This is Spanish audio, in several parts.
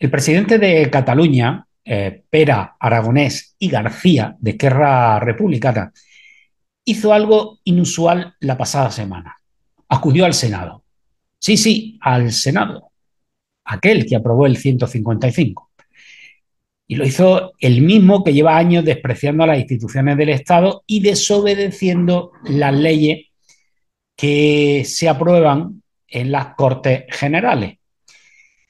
El presidente de Cataluña, eh, Pera Aragonés y García, de Esquerra Republicana, hizo algo inusual la pasada semana. Acudió al Senado. Sí, sí, al Senado. Aquel que aprobó el 155. Y lo hizo el mismo que lleva años despreciando a las instituciones del Estado y desobedeciendo las leyes que se aprueban en las Cortes Generales.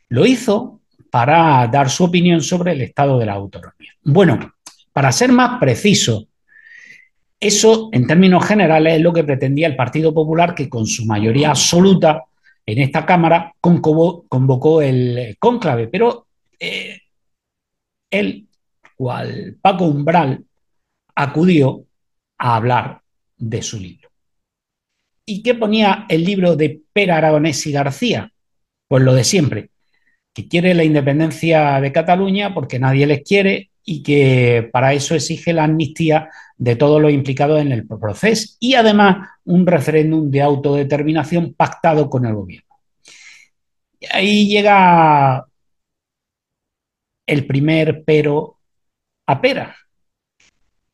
Lo hizo para dar su opinión sobre el estado de la autonomía. Bueno, para ser más preciso, eso en términos generales es lo que pretendía el Partido Popular que con su mayoría absoluta en esta Cámara convocó, el cónclave, pero eh, él, cual Paco Umbral, acudió a hablar de su libro. ¿Y qué ponía el libro de Pera Aragonés y García? Pues lo de siempre, quiere la independencia de Cataluña porque nadie les quiere y que para eso exige la amnistía de todos los implicados en el proceso y además un referéndum de autodeterminación pactado con el gobierno. Y ahí llega el primer pero a pera,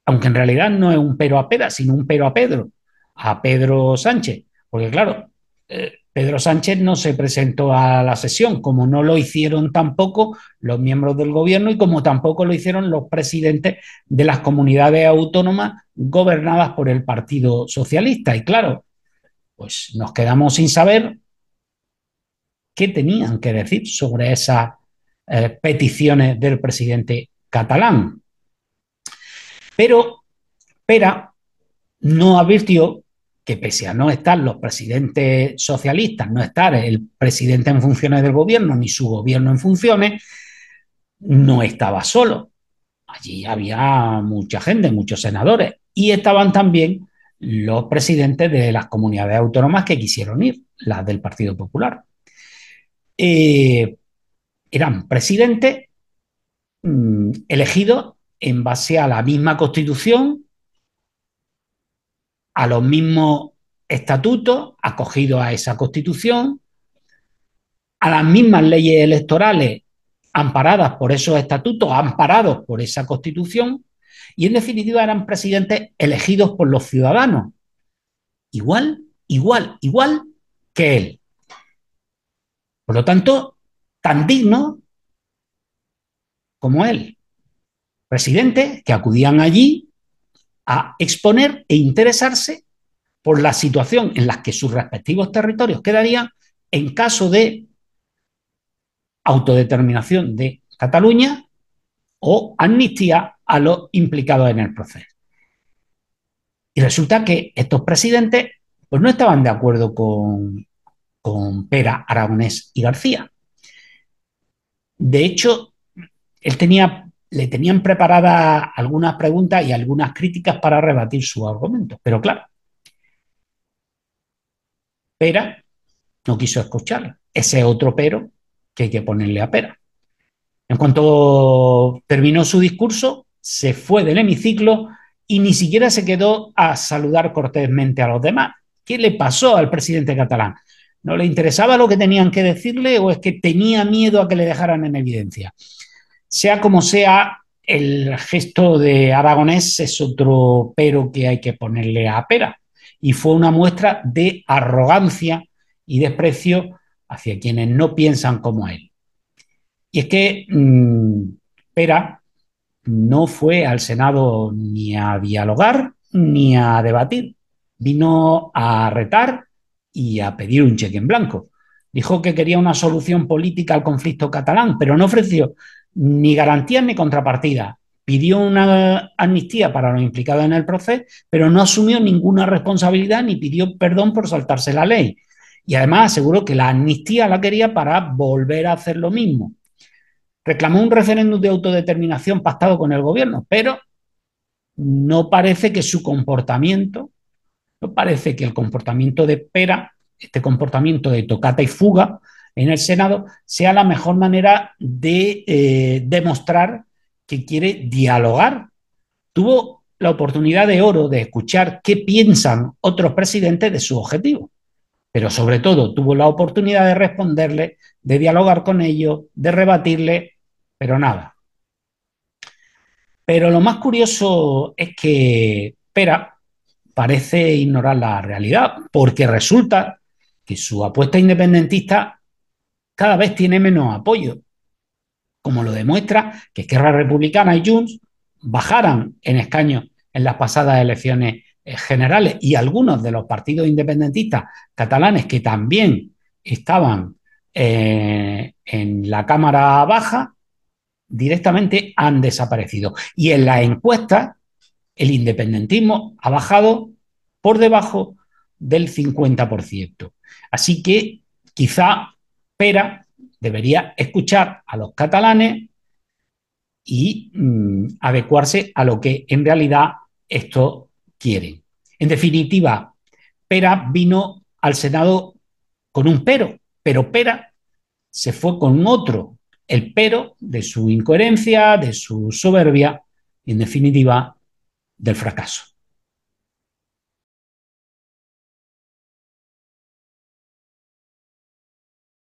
aunque en realidad no es un pero a pera, sino un pero a Pedro, a Pedro Sánchez, porque claro, eh, Pedro Sánchez no se presentó a la sesión, como no lo hicieron tampoco los miembros del gobierno y como tampoco lo hicieron los presidentes de las comunidades autónomas gobernadas por el Partido Socialista. Y claro, pues nos quedamos sin saber qué tenían que decir sobre esas eh, peticiones del presidente catalán. Pero Pera no advirtió que pese a no estar los presidentes socialistas, no estar el presidente en funciones del gobierno ni su gobierno en funciones, no estaba solo. Allí había mucha gente, muchos senadores, y estaban también los presidentes de las comunidades autónomas que quisieron ir, las del Partido Popular. Eh, eran presidentes mm, elegidos en base a la misma constitución, a los mismos estatutos, acogidos a esa constitución, a las mismas leyes electorales amparadas por esos estatutos, amparados por esa constitución, y en definitiva eran presidentes elegidos por los ciudadanos. Igual, igual, igual que él. Por lo tanto, tan digno como él. Presidentes que acudían allí a exponer e interesarse por la situación en la que sus respectivos territorios quedarían en caso de autodeterminación de Cataluña o amnistía a los implicados en el proceso. Y resulta que estos presidentes pues no estaban de acuerdo con, con Pera, Aragonés y García. De hecho, él tenía, le tenían preparadas algunas preguntas y algunas críticas para rebatir su argumento. Pero claro, Pera no quiso escuchar ese otro pero que hay que ponerle a Pera. En cuanto terminó su discurso, se fue del hemiciclo y ni siquiera se quedó a saludar cortésmente a los demás. ¿Qué le pasó al presidente catalán? ¿No le interesaba lo que tenían que decirle o es que tenía miedo a que le dejaran en evidencia? Sea como sea, el gesto de Aragonés es otro pero que hay que ponerle a pera. Y fue una muestra de arrogancia y desprecio hacia quienes no piensan como él. Y es que mm, Pera no fue al Senado ni a dialogar ni a debatir. Vino a retar y a pedir un cheque en blanco. Dijo que quería una solución política al conflicto catalán, pero no ofreció ni garantías ni contrapartida. Pidió una amnistía para los implicados en el proceso, pero no asumió ninguna responsabilidad ni pidió perdón por saltarse la ley. Y además aseguró que la amnistía la quería para volver a hacer lo mismo. Reclamó un referéndum de autodeterminación pactado con el gobierno, pero no parece que su comportamiento no parece que el comportamiento de Pera, este comportamiento de tocata y fuga en el Senado, sea la mejor manera de eh, demostrar que quiere dialogar. Tuvo la oportunidad de oro de escuchar qué piensan otros presidentes de su objetivo, pero sobre todo tuvo la oportunidad de responderle, de dialogar con ellos, de rebatirle, pero nada. Pero lo más curioso es que Pera parece ignorar la realidad, porque resulta que su apuesta independentista cada vez tiene menos apoyo, como lo demuestra que Esquerra Republicana y Junts bajaran en escaños en las pasadas elecciones eh, generales y algunos de los partidos independentistas catalanes que también estaban eh, en la Cámara Baja directamente han desaparecido. Y en la encuesta, el independentismo ha bajado por debajo del 50%. Así que quizá Pera debería escuchar a los catalanes y mm, adecuarse a lo que en realidad esto quieren. En definitiva, Pera vino al Senado con un pero, pero Pera se fue con otro, el pero de su incoherencia, de su soberbia y en definitiva del fracaso.